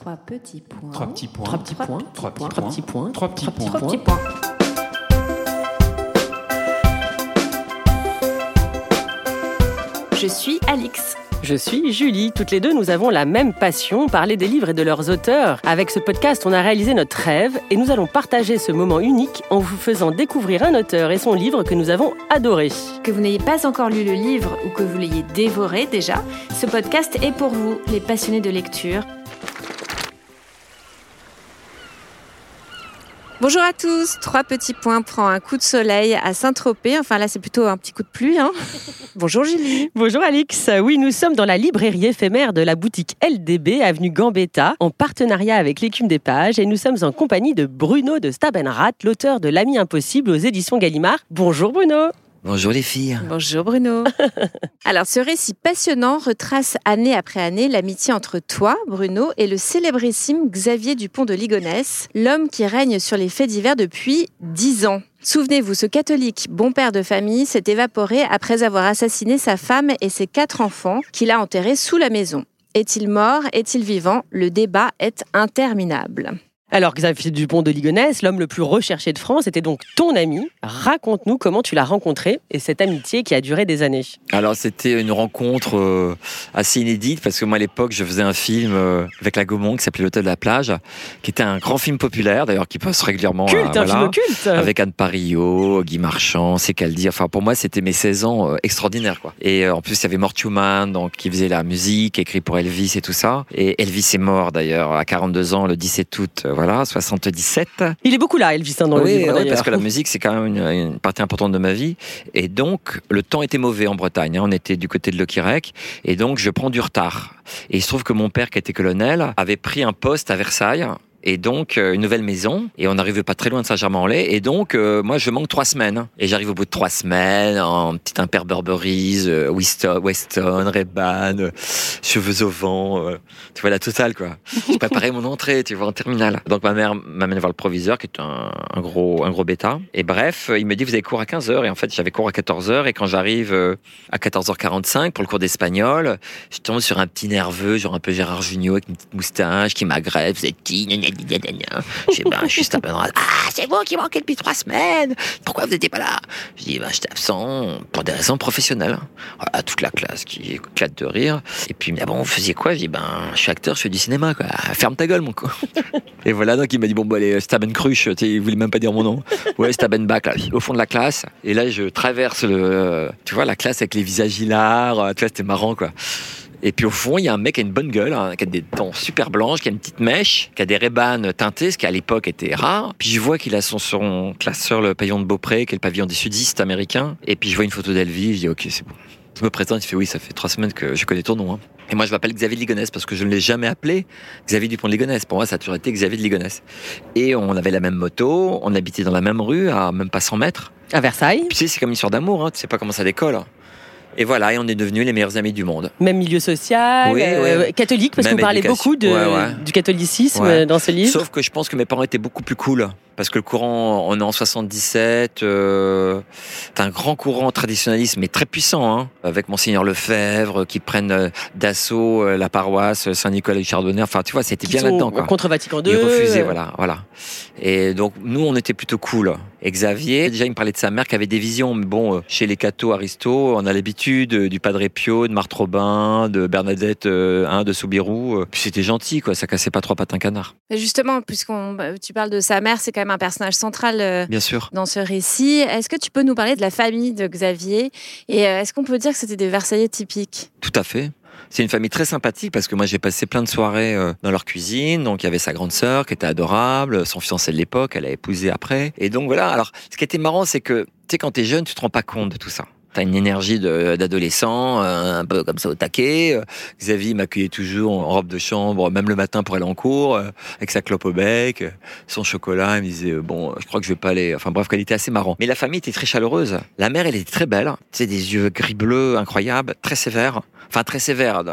Trois petits points. Trois petits points. Trois petits points. Trois petits Trois petits points. Trois petits points. Trois petits points. Je suis Alix. Je suis Julie. Toutes les deux, nous avons la même passion, parler des livres et de leurs auteurs. Avec ce podcast, on a réalisé notre rêve et nous allons partager ce moment unique en vous faisant découvrir un auteur et son livre que nous avons adoré. Que vous n'ayez pas encore lu le livre ou que vous l'ayez dévoré déjà, ce podcast est pour vous, les passionnés de lecture. Bonjour à tous, Trois petits points prend un coup de soleil à Saint-Tropez. Enfin là, c'est plutôt un petit coup de pluie. Hein. Bonjour Julie. Bonjour Alix. Oui, nous sommes dans la librairie éphémère de la boutique LDB, avenue Gambetta, en partenariat avec l'écume des pages. Et nous sommes en compagnie de Bruno de Stabenrat, l'auteur de L'ami impossible aux éditions Gallimard. Bonjour Bruno. Bonjour les filles. Bonjour Bruno. Alors, ce récit passionnant retrace année après année l'amitié entre toi, Bruno, et le célébrissime Xavier Dupont de Ligonnès, l'homme qui règne sur les faits divers depuis dix ans. Souvenez-vous, ce catholique, bon père de famille, s'est évaporé après avoir assassiné sa femme et ses quatre enfants qu'il a enterrés sous la maison. Est-il mort? Est-il vivant? Le débat est interminable. Alors Xavier Dupont de Ligonnès, l'homme le plus recherché de France, était donc ton ami. Raconte-nous comment tu l'as rencontré et cette amitié qui a duré des années. Alors c'était une rencontre euh, assez inédite parce que moi à l'époque je faisais un film euh, avec la Gaumont qui s'appelait L'Hôtel de la plage, qui était un grand film populaire d'ailleurs qui passe régulièrement. Culte, euh, un voilà, film culte Avec Anne Parillo, Guy Marchand, Secaldi. Enfin pour moi c'était mes 16 ans euh, extraordinaires quoi. Et en plus il y avait Mort Schumann donc qui faisait la musique, écrit pour Elvis et tout ça. Et Elvis est mort d'ailleurs à 42 ans le 17 août. Voilà, 77. Il est beaucoup là, Elvis, hein, dans le oui, livre. oui, parce que la musique, c'est quand même une, une partie importante de ma vie. Et donc, le temps était mauvais en Bretagne. hein. On était du côté de Lequirec. Et donc, je prends du retard. Et il se trouve que mon père, qui était colonel, avait pris un poste à Versailles. Et donc, euh, une nouvelle maison. Et on n'arrivait pas très loin de Saint-Germain-en-Laye. Et donc, euh, moi, je manque trois semaines. Et j'arrive au bout de trois semaines en petit impair Burberry's, euh, Weston, Weston cheveux au vent. tu vois, la totale, quoi. Je préparais mon entrée, tu vois, en terminale. Donc, ma mère m'amène voir le proviseur, qui est un, gros, un gros bêta. Et bref, il me dit, vous avez cours à 15h. Et en fait, j'avais cours à 14h. Et quand j'arrive à 14h45 pour le cours d'espagnol, je tombe sur un petit nerveux, genre un peu Gérard Jugnot avec une petite moustache qui m'agresse. Vous êtes qui Je dis, ben, je suis à Ah, c'est vous qui manquez depuis trois semaines. Pourquoi vous n'étiez pas là? Je dis, ben, j'étais absent pour des raisons professionnelles. Voilà, toute la classe qui éclate de rire. Et puis, ah bon, vous faisiez quoi? Je dis, ben, je suis acteur, je fais du cinéma, quoi. Ferme ta gueule, mon con. Et voilà, donc il m'a dit, bon, bon, allez, Staben Cruche, il voulait même pas dire mon nom. Ouais, Staben Bach, là, au fond de la classe. Et là, je traverse le, tu vois, la classe avec les visages hilars. Tu vois, c'était marrant, quoi. Et puis au fond, il y a un mec qui a une bonne gueule, hein, qui a des dents super blanches, qui a une petite mèche, qui a des rébanes teintées, ce qui à l'époque était rare. Puis je vois qu'il a son, son classeur, le pavillon de Beaupré, qui est le pavillon des sudistes américains. Et puis je vois une photo d'Elvis, je dis ok, c'est bon. Je me présente, il fait oui, ça fait trois semaines que je connais ton nom. hein. Et moi, je m'appelle Xavier de Ligonnès parce que je ne l'ai jamais appelé Xavier Dupont de Ligonnès. Pour moi, ça a toujours été Xavier de Ligonnès. Et on avait la même moto, on habitait dans la même rue, à même pas 100 mètres. À Versailles, Puis tu sais, c'est comme une histoire d'amour, hein, tu sais pas comment ça décolle. Et voilà, et on est devenus les meilleurs amis du monde. même milieu social, Oui, euh, catholique, parce que parlez éducation. beaucoup de, Ouais, ouais. du catholicisme dans ce livre. Sauf que je pense que mes parents étaient beaucoup plus cool. Parce que le courant, on est en 77, euh, c'est un grand courant traditionnaliste, mais très puissant, hein, avec Monseigneur Lefebvre, qui prennent euh, d'assaut euh, la paroisse Saint-Nicolas du Chardonnay. Enfin, tu vois, c'était bien là-dedans, quoi. Contre Vatican II. Ils refusaient, euh, voilà, voilà. Et donc, nous, on était plutôt cool. Et Xavier, déjà, il me parlait de sa mère qui avait des visions. Mais bon, euh, chez les cathos, Aristo, on a l'habitude euh, du Padre Pio, de Marthe Robin, de Bernadette euh, hein, de Soubirou. Euh, Puis c'était gentil, quoi. Ça cassait pas trois pattes un canard. Mais justement, puisqu'on bah, tu parles de sa mère, c'est quand même un personnage central euh, Bien sûr. dans ce récit. Est-ce que tu peux nous parler de la famille de Xavier Et euh, est-ce qu'on peut dire que c'était des Versaillais typiques? Tout à fait. C'est une famille très sympathique parce que moi j'ai passé plein de soirées euh, dans leur cuisine. Donc il y avait sa grande sœur qui était adorable, son fiancé de l'époque, elle a épousé après. Et donc voilà. Alors ce qui était marrant, c'est que tu sais quand t'es jeune, tu te rends pas compte de tout ça. T'as une énergie d'adolescent, euh, un peu comme ça au taquet. Euh, Xavier m'accueillait toujours en robe de chambre, même le matin pour aller en cours, euh, avec sa clope au bec, son chocolat. Il me disait bon, je crois que je vais pas aller. Enfin bref, était assez marrant. Mais la famille était très chaleureuse. La mère, elle était très belle. Tu sais, des yeux gris bleu incroyables, très sévères. Enfin très sévère.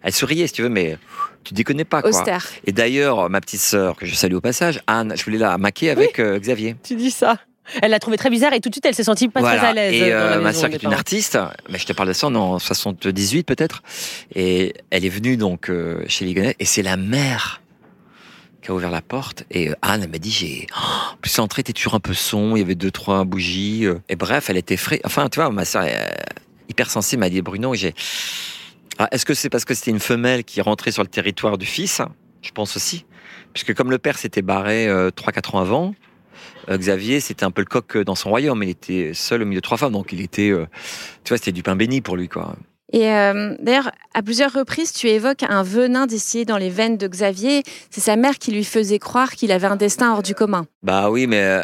Elle souriait, si tu veux, mais tu déconnais pas quoi. Austère. Et d'ailleurs, ma petite sœur que je salue au passage, Anne, je voulais la maquer avec euh, Xavier. Tu dis ça. Elle l'a trouvé très bizarre et tout de suite elle s'est sentie pas très à l'aise. Et dans la euh, ma des qui est une artiste, mais je te parle de ça en 78 peut-être, et elle est venue donc euh, chez Ligonnès, et c'est la mère qui a ouvert la porte. Et euh, Anne, elle m'a dit, j'ai, oh, plus l'entrée était toujours un peu son, il y avait deux, trois bougies. et bref, elle était frais. Enfin, tu vois, ma soeur, hyper sensible, m'a dit, Bruno, j'ai, ah, est-ce que c'est parce que c'était une femelle qui rentrait sur le territoire du fils? Je pense aussi. Puisque comme le père s'était barré euh, 3-4 ans avant, Xavier, c'était un peu le coq dans son royaume. Il était seul au milieu de trois femmes, donc il était, euh, tu vois, c'était du pain béni pour lui, quoi. Et euh, d'ailleurs, à plusieurs reprises, tu évoques un venin distillé dans les veines de Xavier. C'est sa mère qui lui faisait croire qu'il avait un destin hors du commun. Bah oui, mais euh,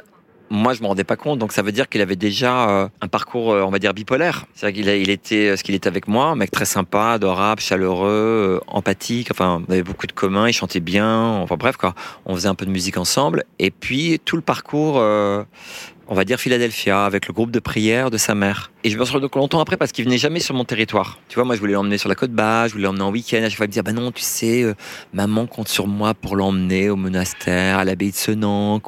moi je me rendais pas compte, donc ça veut dire qu'il avait déjà euh, un parcours, euh, on va dire bipolaire. C'est-à-dire qu'il était, euh, ce qu'il était avec moi, un mec très sympa, adorable, chaleureux, empathique. Enfin, on avait beaucoup de communs, il chantait bien. Enfin bref, quoi. On faisait un peu de musique ensemble. Et puis tout le parcours. on va dire Philadelphia, avec le groupe de prière de sa mère. Et je me suis rendu longtemps après parce qu'il venait jamais sur mon territoire. Tu vois, moi je voulais l'emmener sur la côte basse, je voulais l'emmener en week-end. À chaque fois, il me disait, bah non, tu sais, maman compte sur moi pour l'emmener au monastère, à l'abbaye de Senan.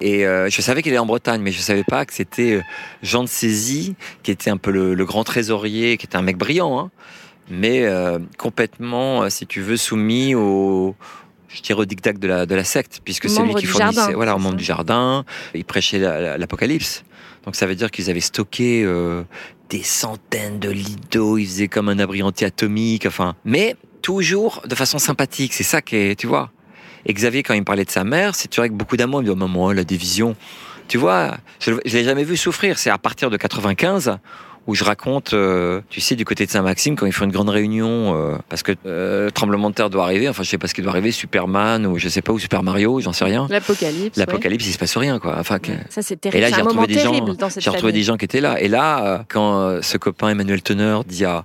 Et euh, je savais qu'il est en Bretagne, mais je savais pas que c'était euh, Jean de Sézy, qui était un peu le, le grand trésorier, qui était un mec brillant, hein, mais euh, complètement, euh, si tu veux, soumis au, je dirais au dictat de la, de la secte, puisque c'est lui qui fournissait, jardin, voilà, au membre du jardin. Il prêchait la- la- l'Apocalypse. Donc ça veut dire qu'ils avaient stocké euh, des centaines de litres d'eau. Ils faisaient comme un abri anti-atomique. Enfin, mais toujours de façon sympathique. C'est ça qui est, tu vois. Et Xavier, quand il me parlait de sa mère, c'est vrai avec beaucoup d'amour. Il me dit, oh, maman, elle a des visions. Tu vois, je ne l'ai jamais vu souffrir. C'est à partir de 95 où je raconte, euh, tu sais, du côté de Saint-Maxime, quand ils font une grande réunion, euh, parce que euh, tremblement de terre doit arriver, enfin je sais pas ce qui doit arriver, Superman ou je sais pas, ou Super Mario, j'en sais rien. L'apocalypse. L'apocalypse, il se passe rien, quoi. Enfin, que- ouais. Ça, c'est Et terrible. là, C'est j'ai retrouvé des gens, j'ai retrouvé famille. des gens qui étaient là. Et là, quand ce copain Emmanuel Teneur dit à,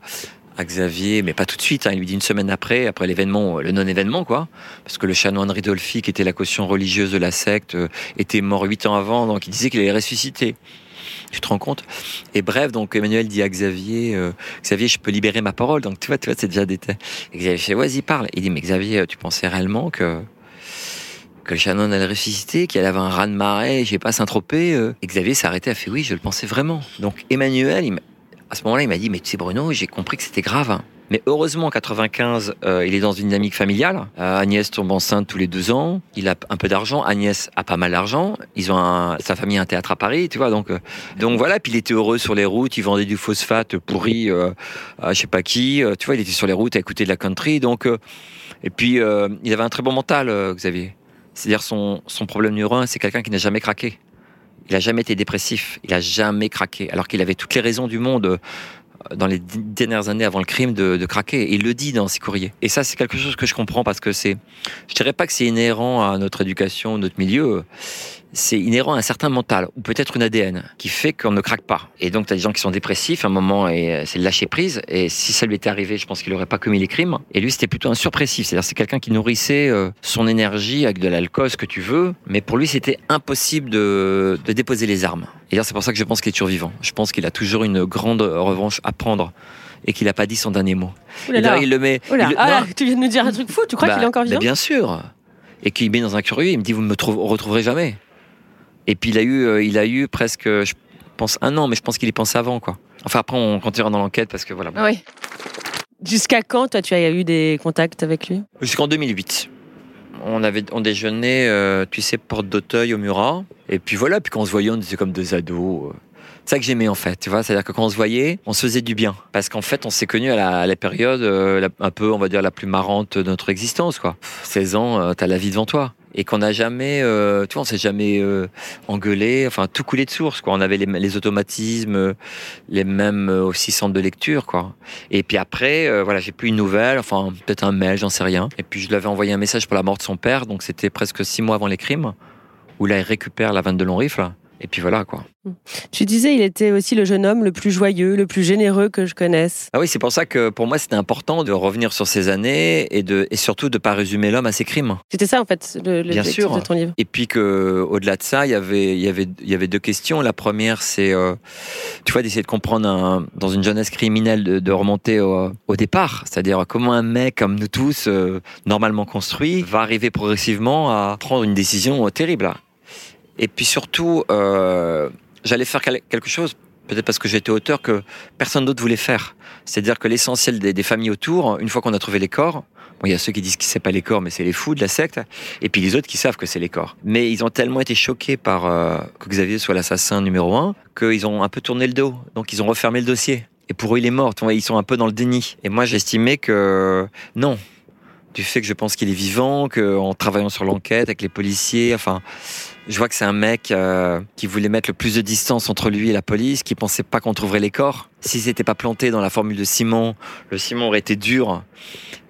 Xavier, mais pas tout de suite, hein, il lui dit une semaine après, après l'événement, euh, le non-événement, quoi, parce que le chanoine Ridolfi, qui était la caution religieuse de la secte, euh, était mort huit ans avant, donc il disait qu'il allait ressusciter. Tu te rends compte? Et bref, donc Emmanuel dit à Xavier, euh, Xavier, je peux libérer ma parole. Donc tu vois, tu vois, c'est déjà des. Et Xavier fait, vas-y, parle. Il dit, mais Xavier, tu pensais réellement que que le chanoine allait ressusciter, qu'il avait un raz de marée, je sais pas, Saint-Tropez. Et Xavier s'est arrêté, a fait oui, je le pensais vraiment. Donc Emmanuel, à ce moment-là, il m'a dit, mais tu sais Bruno, j'ai compris que c'était grave. Mais heureusement, en 95, euh, il est dans une dynamique familiale. Euh, Agnès tombe enceinte tous les deux ans. Il a un peu d'argent. Agnès a pas mal d'argent. Ils ont sa famille a un théâtre à Paris, tu vois. Donc, euh, donc voilà. Puis il était heureux sur les routes. Il vendait du phosphate pourri à je sais pas qui. Tu vois, il était sur les routes à écouter de la country. Donc, et puis il avait un très bon mental, Xavier. C'est-à-dire son, son problème numéro c'est quelqu'un qui n'a jamais craqué. Il a jamais été dépressif. Il a jamais craqué. Alors qu'il avait toutes les raisons du monde euh, dans les dernières années avant le crime de, craquer. Il le dit dans ses courriers. Et ça, c'est quelque chose que je comprends parce que c'est, je dirais pas que c'est inhérent à notre éducation, notre milieu. C'est inhérent à un certain mental ou peut-être une ADN qui fait qu'on ne craque pas. Et donc, tu as des gens qui sont dépressifs à un moment et euh, c'est le lâcher prise. Et si ça lui était arrivé, je pense qu'il n'aurait pas commis les crimes. Et lui, c'était plutôt un surpressif. C'est-à-dire, c'est quelqu'un qui nourrissait euh, son énergie avec de l'alcool, ce que tu veux. Mais pour lui, c'était impossible de, de déposer les armes. Et d'ailleurs, c'est pour ça que je pense qu'il est toujours vivant. Je pense qu'il a toujours une grande revanche à prendre et qu'il n'a pas dit son dernier mot. Là Et là. il le met. Il le- Ah, là, tu viens de nous dire un truc fou. Tu crois bah, qu'il est encore bah, vivant? Bien sûr. Et qu'il met dans un curieux, il me dit vous ne me trouve- retrouverez jamais. Et puis il a eu, euh, il a eu presque, je pense un an, mais je pense qu'il y pensait avant quoi. Enfin après on continuera dans l'enquête parce que voilà. Oui. Jusqu'à quand, toi, tu as eu des contacts avec lui? Jusqu'en 2008. On avait, on déjeunait, euh, tu sais, porte d'Auteuil au Murat. Et puis voilà, puis quand on se voyait, on était comme deux ados. Ça que j'aimais en fait, tu vois. C'est-à-dire que quand on se voyait, on se faisait du bien. Parce qu'en fait, on s'est connus à la, période euh, un peu, on va dire, la plus marrante de notre existence, quoi. Pff, 16 ans, euh, t'as la vie devant toi. Et qu'on n'a jamais, euh, tu vois, on s'est jamais engueulé, enfin tout coulé de source, quoi. On avait les, automatismes, les mêmes euh, aussi centres de lecture, quoi. Et puis après, voilà, j'ai plus une nouvelle, enfin peut-être un mail, j'en sais rien. Et puis je lui avais envoyé un message pour la mort de son père, donc c'était presque six mois avant les crimes, où là il récupère la 22 long rifle. Et puis voilà quoi. Tu disais, il était aussi le jeune homme le plus joyeux, le plus généreux que je connaisse. Ah oui, c'est pour ça que pour moi c'était important de revenir sur ces années et de et surtout de pas résumer l'homme à ses crimes. C'était ça, en fait, le, Bien sûr. de ton livre. Et puis que au-delà de ça, il y avait il y avait y avait deux questions. La première, c'est euh, tu vois d'essayer de comprendre un- dans une jeunesse criminelle de, de remonter au, au départ, c'est-à-dire comment un mec comme nous tous euh, normalement construit va arriver progressivement à prendre une décision euh, terrible. Et puis surtout, euh, j'allais faire quel- quelque chose. Peut-être parce que j'étais auteur que personne d'autre voulait faire. C'est-à-dire que l'essentiel des, des familles autour, une fois qu'on a trouvé les corps, il y a ceux qui disent que c'est pas les corps, mais c'est les fous de la secte. Et puis les autres qui savent que c'est les corps. Mais ils ont tellement été choqués par euh, que Xavier soit l'assassin numéro un qu'ils ont un peu tourné le dos. Donc ils ont refermé le dossier. Et pour eux, il est mort. Ils sont un peu dans le déni. Et moi, j'estimais que non. Du fait que je pense qu'il est vivant, qu'en travaillant sur l'enquête avec les policiers, enfin, je vois que c'est un mec euh, qui voulait mettre le plus de distance entre lui et la police, qui pensait pas qu'on trouverait les corps. Si c'était pas planté dans la formule de Simon, le Simon aurait été dur.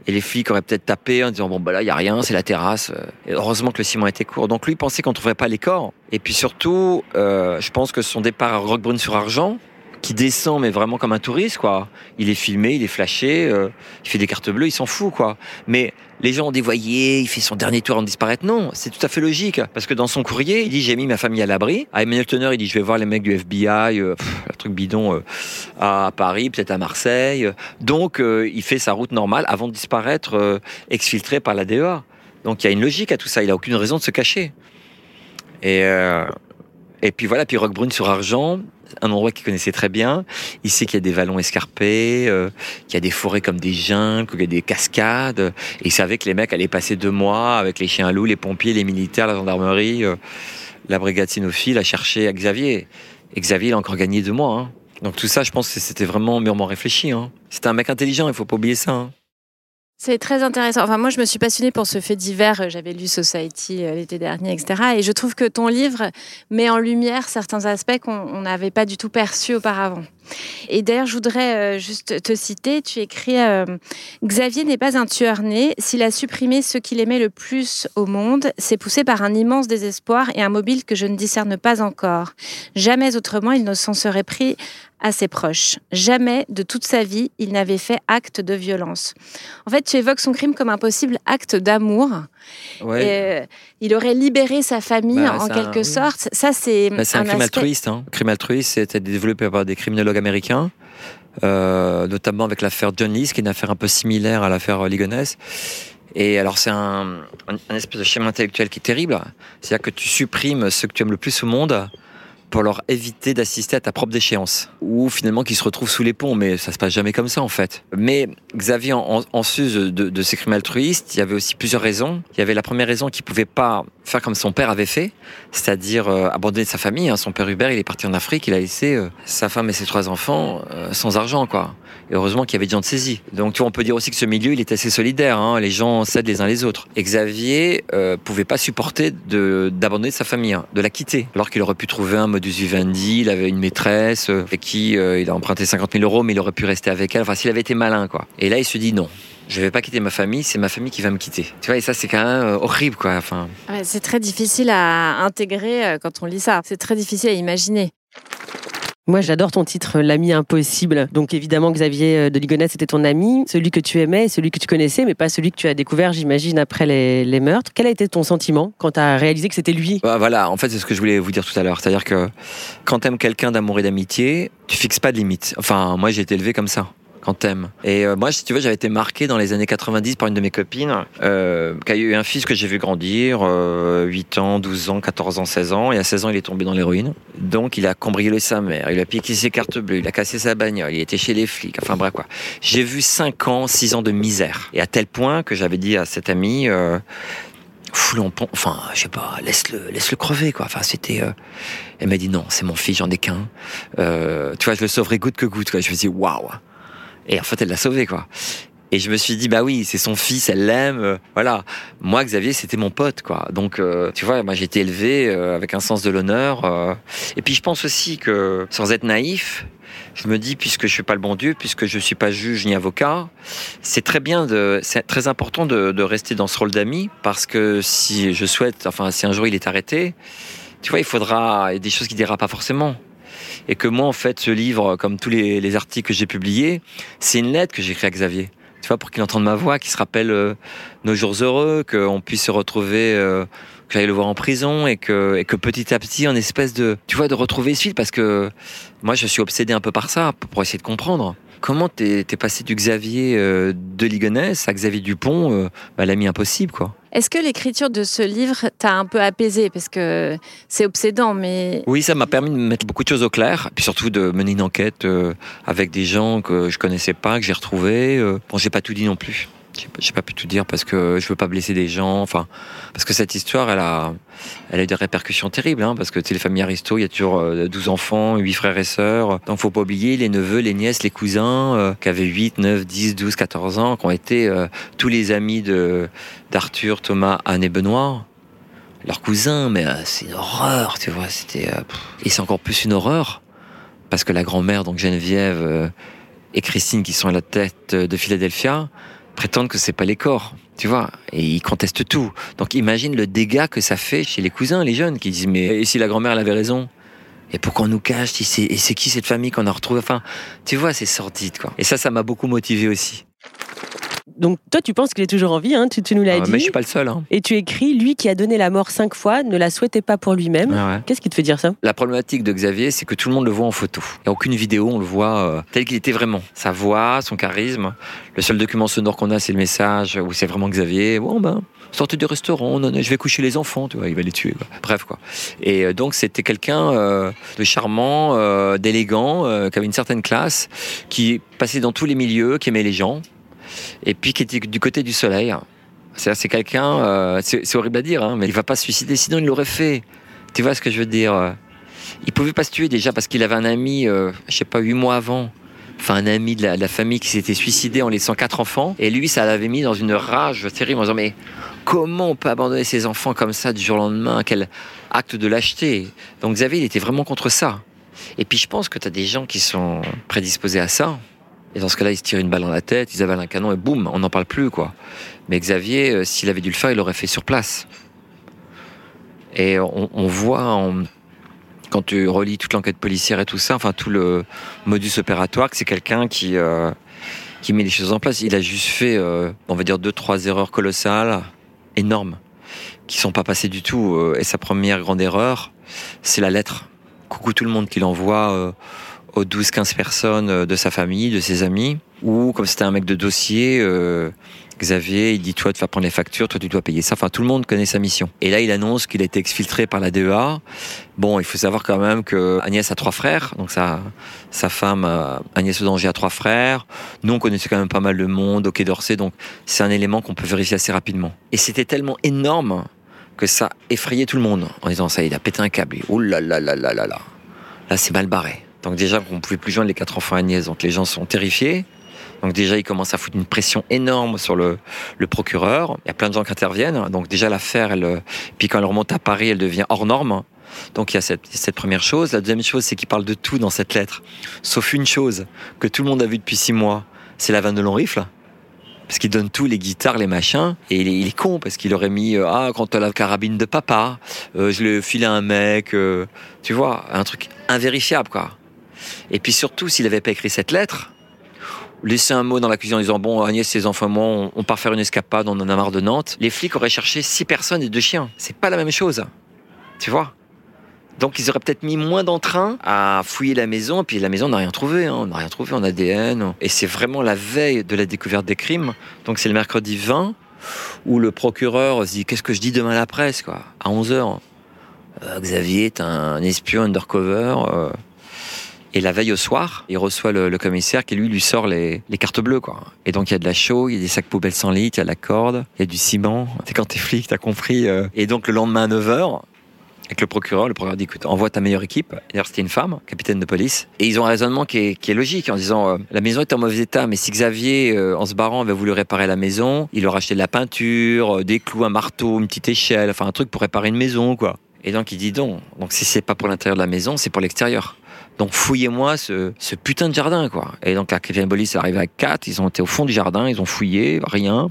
Et les flics auraient peut-être tapé en disant bon bah là y a rien, c'est la terrasse. Et heureusement que le ciment était court. Donc lui pensait qu'on trouverait pas les corps. Et puis surtout, euh, je pense que son départ à Roquebrune sur Argent, qui descend mais vraiment comme un touriste quoi. Il est filmé, il est flashé, euh, il fait des cartes bleues, il s'en fout quoi. Mais les gens ont dit voyez, il fait son dernier tour en disparaître. Non, c'est tout à fait logique parce que dans son courrier, il dit j'ai mis ma famille à l'abri. À Emmanuel Teneur, il dit je vais voir les mecs du FBI, euh, un truc bidon euh, à Paris, peut-être à Marseille. Donc il fait sa route normale avant de disparaître exfiltré par la DEA. Donc il y a une logique à tout ça, il a aucune raison de se cacher. Et et puis voilà, puis Roquebrune sur Argent, un endroit qu'il connaissait très bien. Il sait qu'il y a des vallons escarpés, euh, qu'il y a des forêts comme des jungles, qu'il y a des cascades. Et il savait que les mecs allaient passer deux mois avec les chiens à loups, les pompiers, les militaires, la gendarmerie, euh, la brigade cynophile à chercher à Xavier. Et Xavier, a encore gagné deux mois. Hein. Donc tout ça, je pense que c'était vraiment mûrement réfléchi. Hein. C'était un mec intelligent, il faut pas oublier ça. Hein. C'est très intéressant. Enfin, moi, je me suis passionnée pour ce fait divers. J'avais lu Society euh, l'été dernier, etc. Et je trouve que ton livre met en lumière certains aspects qu'on n'avait pas du tout perçus auparavant. Et d'ailleurs, je voudrais euh, juste te citer. Tu écris euh, Xavier n'est pas un tueur né. S'il a supprimé ce qu'il aimait le plus au monde, c'est poussé par un immense désespoir et un mobile que je ne discerne pas encore. Jamais autrement, il ne s'en serait pris à ses proches. Jamais de toute sa vie, il n'avait fait acte de violence. En fait, tu évoques son crime comme un possible acte d'amour. Euh, il aurait libéré sa famille bah, en quelque sorte. Ça, c'est bah, un, crime altruiste. Hein. crime altruiste, c'était développé par des criminologues américains. Euh, notamment avec l'affaire John Lees, qui est une affaire un peu similaire à l'affaire Ligonès. Et alors c'est un, un, espèce de schéma intellectuel qui est terrible. C'est-à-dire que tu supprimes ce que tu aimes le plus au monde pour leur éviter d'assister à ta propre déchéance. Ou finalement qu'ils se retrouvent sous les ponts, mais ça se passe jamais comme ça en fait. Mais Xavier, en, en de, de, ces crimes altruistes, il y avait aussi plusieurs raisons. Il y avait la première raison qu'il pouvait pas faire comme son père avait fait, c'est-à-dire euh, abandonner sa famille. Hein. Son père Hubert, il est parti en Afrique, il a laissé euh, sa femme et ses trois enfants euh, sans argent, quoi. Et heureusement qu'il y avait des gens de saisie. Donc, tu vois, on peut dire aussi que ce milieu, il est assez solidaire. Hein. Les gens s'aident les uns les autres. Et Xavier pouvait pas supporter d'abandonner sa famille, hein, de la quitter, alors qu'il aurait pu trouver un modus vivendi. Il avait une maîtresse avec qui il a emprunté 50 000 euros, mais il aurait pu rester avec elle. Enfin, s'il avait été malin, quoi. Et là, il se dit non je vais pas quitter ma famille, c'est ma famille qui va me quitter. Tu vois, et ça, c'est quand même euh, horrible, quoi. Enfin... c'est très difficile à intégrer euh, quand on lit ça. C'est très difficile à imaginer. Moi, j'adore ton titre, L'ami impossible. Donc, évidemment, Xavier euh, de Ligonnès était ton ami, celui que tu aimais, celui que tu connaissais, mais pas celui que tu as découvert, j'imagine, après les, meurtres. Quel a été ton sentiment quand tu as réalisé que c'était lui? Bah, Voilà, en fait, c'est ce que je voulais vous dire tout à l'heure. C'est-à-dire que quand tu aimes quelqu'un d'amour et d'amitié, tu fixes pas de limites. Enfin, moi, j'ai été élevé comme ça quand t'aimes. Et euh, moi, si tu veux, j'avais été marqué dans les années 90 par une de mes copines euh, qui a eu un fils que j'ai vu grandir, 8 euh, ans, 12 ans, 14 ans, 16 ans. Et à 16 ans, il est tombé dans l'héroïne. Donc, il a cambriolé sa mère, il a piqué ses cartes bleues, il a cassé sa bagnole, il était chez les flics. Enfin, bref, quoi. J'ai vu 5 ans, 6 ans de misère. Et à tel point que j'avais dit à cette amie, euh, enfin, je sais pas, laisse-le, laisse-le crever, quoi. Enfin, c'était. Euh, elle m'a dit non, c'est mon fils, j'en ai qu'un. Euh, tu vois, je le sauverai goutte que goutte, quoi. Je me suis dit waouh. Et en fait, elle l'a sauvé, quoi. Et je me suis dit, bah oui, c'est son fils, elle l'aime. Euh, voilà. Moi, Xavier, c'était mon pote, quoi. Donc, euh, tu vois, moi, j'ai été élevé euh, avec un sens de l'honneur. Et puis, je pense aussi que, sans être naïf, je me dis, puisque je suis pas le bon Dieu, puisque je suis pas juge ni avocat, c'est très bien de, c'est très important de, rester dans ce rôle d'ami, parce que si je souhaite, enfin, si un jour il est arrêté, tu vois, il faudra, il y a des choses qu'il dira pas forcément et que moi, en fait, ce livre, comme tous les, articles que j'ai publiés, c'est une lettre que j'écris à Xavier. Tu vois, pour qu'il entende ma voix, qu'il se rappelle euh, nos jours heureux, qu'on puisse se retrouver, euh, que j'aille le voir en prison et que, et que petit à petit, en espèce de, tu vois, de retrouver suite parce que moi, je suis obsédé un peu par ça, pour essayer de comprendre. Comment t'es es passé du Xavier euh, de Ligonnès à Xavier Dupont, bah, l'ami impossible, quoi est-ce que l'écriture de ce livre t'a un peu apaisé? Parce que c'est obsédant, mais... Oui, ça m'a permis de mettre beaucoup de choses au clair, puis surtout de mener une enquête euh, avec des gens que je connaissais pas, que j'ai retrouvés. bon, j'ai pas tout dit non plus. Pas- j'ai pas pu tout dire parce que je veux pas blesser des gens. Enfin, parce que cette histoire, elle a, eu des répercussions terribles. Hein, parce que les familles Aristo, il y a toujours euh, 12 enfants, 8 frères et sœurs. Donc faut pas oublier les neveux, les nièces, les cousins euh, qui avaient 8, 9, 10, 12, 14 ans, qui ont été euh, tous les amis d'Arthur, Thomas, Anne et Benoît. Leurs cousins, mais euh, c'est une horreur, tu vois. C'était euh, et c'est encore plus une horreur parce que la grand-mère, donc Geneviève euh, et Christine, qui sont à la tête de Philadelphia, prétendent que c'est pas les corps, tu vois, et ils contestent tout. Donc imagine le dégât que ça fait chez les cousins, les jeunes, qui disent mais et si la grand-mère avait raison? Et pourquoi on nous cache? Et c'est et c'est qui cette famille qu'on a retrouvée Enfin, tu vois, c'est sordide, quoi. Et ça, ça m'a beaucoup motivé aussi. Donc toi, tu penses qu'il est toujours en vie, hein, tu, tu nous l'as Ah, dit. mais je suis pas le seul. Hein. Et tu écris, lui qui a donné la mort cinq fois ne la souhaitait pas pour lui-même. Ouais. Qu'est-ce qui te fait dire ça? La problématique de Xavier, c'est que tout le monde le voit en photo. Il n'y a aucune vidéo, on le voit euh, tel qu'il était vraiment. Sa voix, son charisme. Le seul document sonore qu'on a, c'est le message où c'est vraiment Xavier. Bon, ben, sortez du restaurant, non, non, je vais coucher les enfants, tu vois, il va les tuer. quoi. Bref, quoi. Et euh, donc, c'était quelqu'un euh, de charmant, euh, d'élégant, qui avait une certaine classe, qui passait dans tous les milieux, qui aimait les gens, et puis qui était du côté du soleil. C'est quelqu'un, euh, c'est c'est horrible à dire, hein, mais il va pas se suicider, sinon il l'aurait fait. Tu vois ce que je veux dire euh, Il pouvait pas se tuer déjà parce qu'il avait un ami, euh, je sais pas, huit mois avant. Enfin, un ami de la, de la famille qui s'était suicidé en laissant quatre enfants. Et lui, ça l'avait mis dans une rage terrible en disant Mais comment on peut abandonner ses enfants comme ça du jour au lendemain? Quel acte de lâcheté Donc, Xavier, il était vraiment contre ça. Et puis, je pense que tu as des gens qui sont prédisposés à ça. Et dans ce cas-là, ils se tirent une balle dans la tête, ils avalent un canon et boum, on n'en parle plus, quoi. Mais Xavier, euh, s'il avait dû le faire, il l'aurait fait sur place. Et on, on voit, quand tu relis toute l'enquête policière et tout ça, enfin tout le modus opératoire, que c'est quelqu'un qui, euh, qui met les choses en place. Il a juste fait, euh, on va dire, deux, trois erreurs colossales, énormes, qui sont pas passées du tout. Euh, Et sa première grande erreur, c'est la lettre. Coucou tout le monde qu'il envoie euh, aux 12-15 personnes euh, de sa famille, de ses amis, ou comme c'était un mec de dossier, euh, Xavier, il dit toi tu vas prendre les factures, toi tu dois payer ça. Enfin tout le monde connaît sa mission. Et là il annonce qu'il a été exfiltré par la DEA. Bon, il faut savoir quand même que Agnès a trois frères, donc sa sa femme euh, Agnès Audanger a trois frères. Nous on connaissait quand même pas mal le monde au Quai d'Orsay, donc c'est un élément qu'on peut vérifier assez rapidement. Et c'était tellement énorme que ça effrayait tout le monde en disant ça il a pété un câble. Oh là là là là là là. Là c'est mal barré. Donc déjà qu'on pouvait plus joindre les quatre enfants Agnès, donc les gens sont terrifiés. Donc déjà, il commence à foutre une pression énorme sur le, le procureur. Il y a plein de gens qui interviennent. Donc déjà, l'affaire, elle, euh, puis quand elle remonte à Paris, elle devient hors norme. Donc il y a cette, première chose. La deuxième chose, c'est qu'il parle de tout dans cette lettre, sauf une chose que tout le monde a vue depuis six mois, c'est la vanne de long rifle. Parce qu'il donne tout, les guitares, les machins, et il est, con parce qu'il aurait mis euh, ah quand t'as la carabine de papa, euh, je l'ai filé à un mec, tu vois, un truc invérifiable quoi. Et puis surtout, s'il avait pas écrit cette lettre, laisser un mot dans la cuisine en disant bon Agnès ses enfants moi on, part faire une escapade on en a marre de Nantes. Les flics auraient cherché six personnes et deux chiens. C'est pas la même chose. Tu vois? Donc ils auraient peut-être mis moins d'entrain à fouiller la maison et puis la maison on n'a rien trouvé hein. on n'a rien trouvé en ADN et c'est vraiment la veille de la découverte des crimes. Donc c'est le mercredi 20 où le procureur se dit qu'est-ce que je dis demain à la presse quoi? À 11h Xavier est un espion undercover euh, et la veille au soir, il reçoit le, commissaire qui lui lui sort les, les cartes bleues quoi. Et donc il y a de la chaux, il y a des sacs poubelles sans litres, il y a de la corde, il y a du ciment. C'est quand t'es flic, t'as compris. euh. Et donc le lendemain à 9h, avec le procureur, le procureur dit écoute, envoie ta meilleure équipe. D'ailleurs c'était une femme, capitaine de police. Et ils ont un raisonnement qui est, qui est logique en disant euh, la maison est en mauvais état, mais si Xavier, euh, en se barrant, avait voulu réparer la maison, il aurait acheté de la peinture, euh, des clous, un marteau, une petite échelle, enfin un truc pour réparer une maison quoi. Et donc il dit non. Donc si c'est pas pour l'intérieur de la maison, c'est pour l'extérieur. Donc fouillez-moi ce, ce putain de jardin, quoi. Et donc la capitaine police est arrivée à 4, ils ont été au fond du jardin, ils ont fouillé, rien.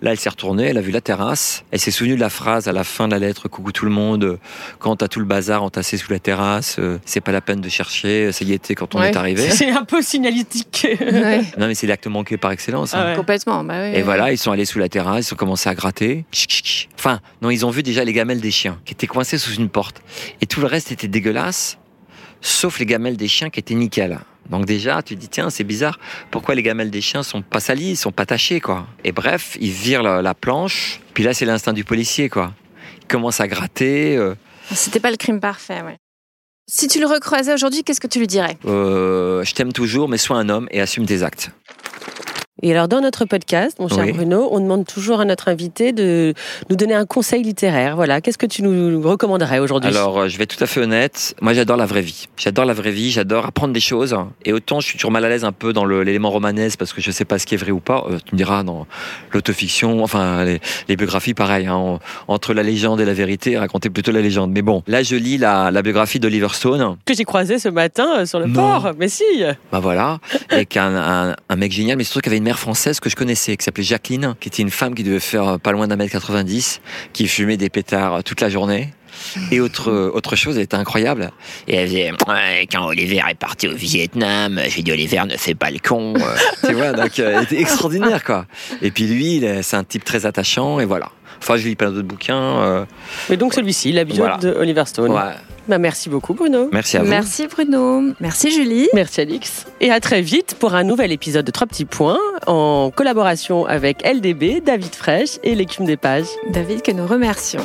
Là, elle s'est retournée, elle a vu la terrasse. Elle s'est souvenue de la phrase à la fin de la lettre, coucou tout le monde, quand t'as tout le bazar entassé sous la terrasse, euh, c'est pas la peine de chercher, ça y était quand on Ouais. est arrivé. C'est un peu signalétique. Ouais, Non mais c'est l'acte manqué par excellence. hein. Ah ouais. Complètement. Bah, Et ouais. voilà, ils sont allés sous la terrasse, ils ont commencé à gratter. Enfin, non, ils ont vu déjà les gamelles des chiens qui étaient coincées sous une porte. Et tout le reste était dégueulasse, sauf les gamelles des chiens qui étaient nickel. Donc déjà, tu te dis, tiens, c'est bizarre, pourquoi les gamelles des chiens sont pas salies, sont pas tachées, quoi. Et bref, ils virent la, la planche, puis là, c'est l'instinct du policier, quoi. Ils commencent à gratter. euh, C'était pas le crime parfait, ouais. Si tu le recroisais aujourd'hui, qu'est-ce que tu lui dirais? Euh, je t'aime toujours, mais sois un homme et assume tes actes. Et alors, dans notre podcast, mon cher Oui. Bruno, on demande toujours à notre invité de nous donner un conseil littéraire. Voilà, qu'est-ce que tu nous recommanderais aujourd'hui? Alors, euh, je vais être tout à fait honnête. Moi, j'adore la vraie vie. J'adore la vraie vie. J'adore apprendre des choses. Et autant, je suis toujours mal à l'aise un peu dans l'élément romanesque parce que je sais pas ce qui est vrai ou pas. Euh, tu me diras dans l'autofiction, enfin les, les biographies, pareil. hein, en- entre la légende et la vérité, raconter plutôt la légende. Mais bon, là, je lis la, la biographie d'Oliver Stone. Que j'ai croisé ce matin euh, sur le Non. port. Mais si Bah voilà, avec un, un, un mec génial, mais surtout qu'il y avait une mère française que je connaissais, qui s'appelait Jacqueline, qui était une femme qui devait faire euh, pas loin d'un mètre 90, qui fumait des pétards euh, toute la journée. Et autre, euh, autre chose, elle était incroyable. Et elle faisait, Ouais, quand Oliver est parti au Vietnam, j'ai dit Oliver ne fais pas le con. tu vois, donc elle était extraordinaire quoi. Et puis lui, c'est un type très attachant et voilà. Enfin, je lis plein d'autres bouquins. euh, Mais donc celui-ci, La Voilà. de Oliver Stone. ouais. Bah, merci beaucoup, Bruno. Merci à vous. Merci Bruno. Merci Julie. Merci Alix. Et à très vite pour un nouvel épisode de Trois petits points en collaboration avec LDB, David Fraîche et l'écume des pages. David, que nous remercions.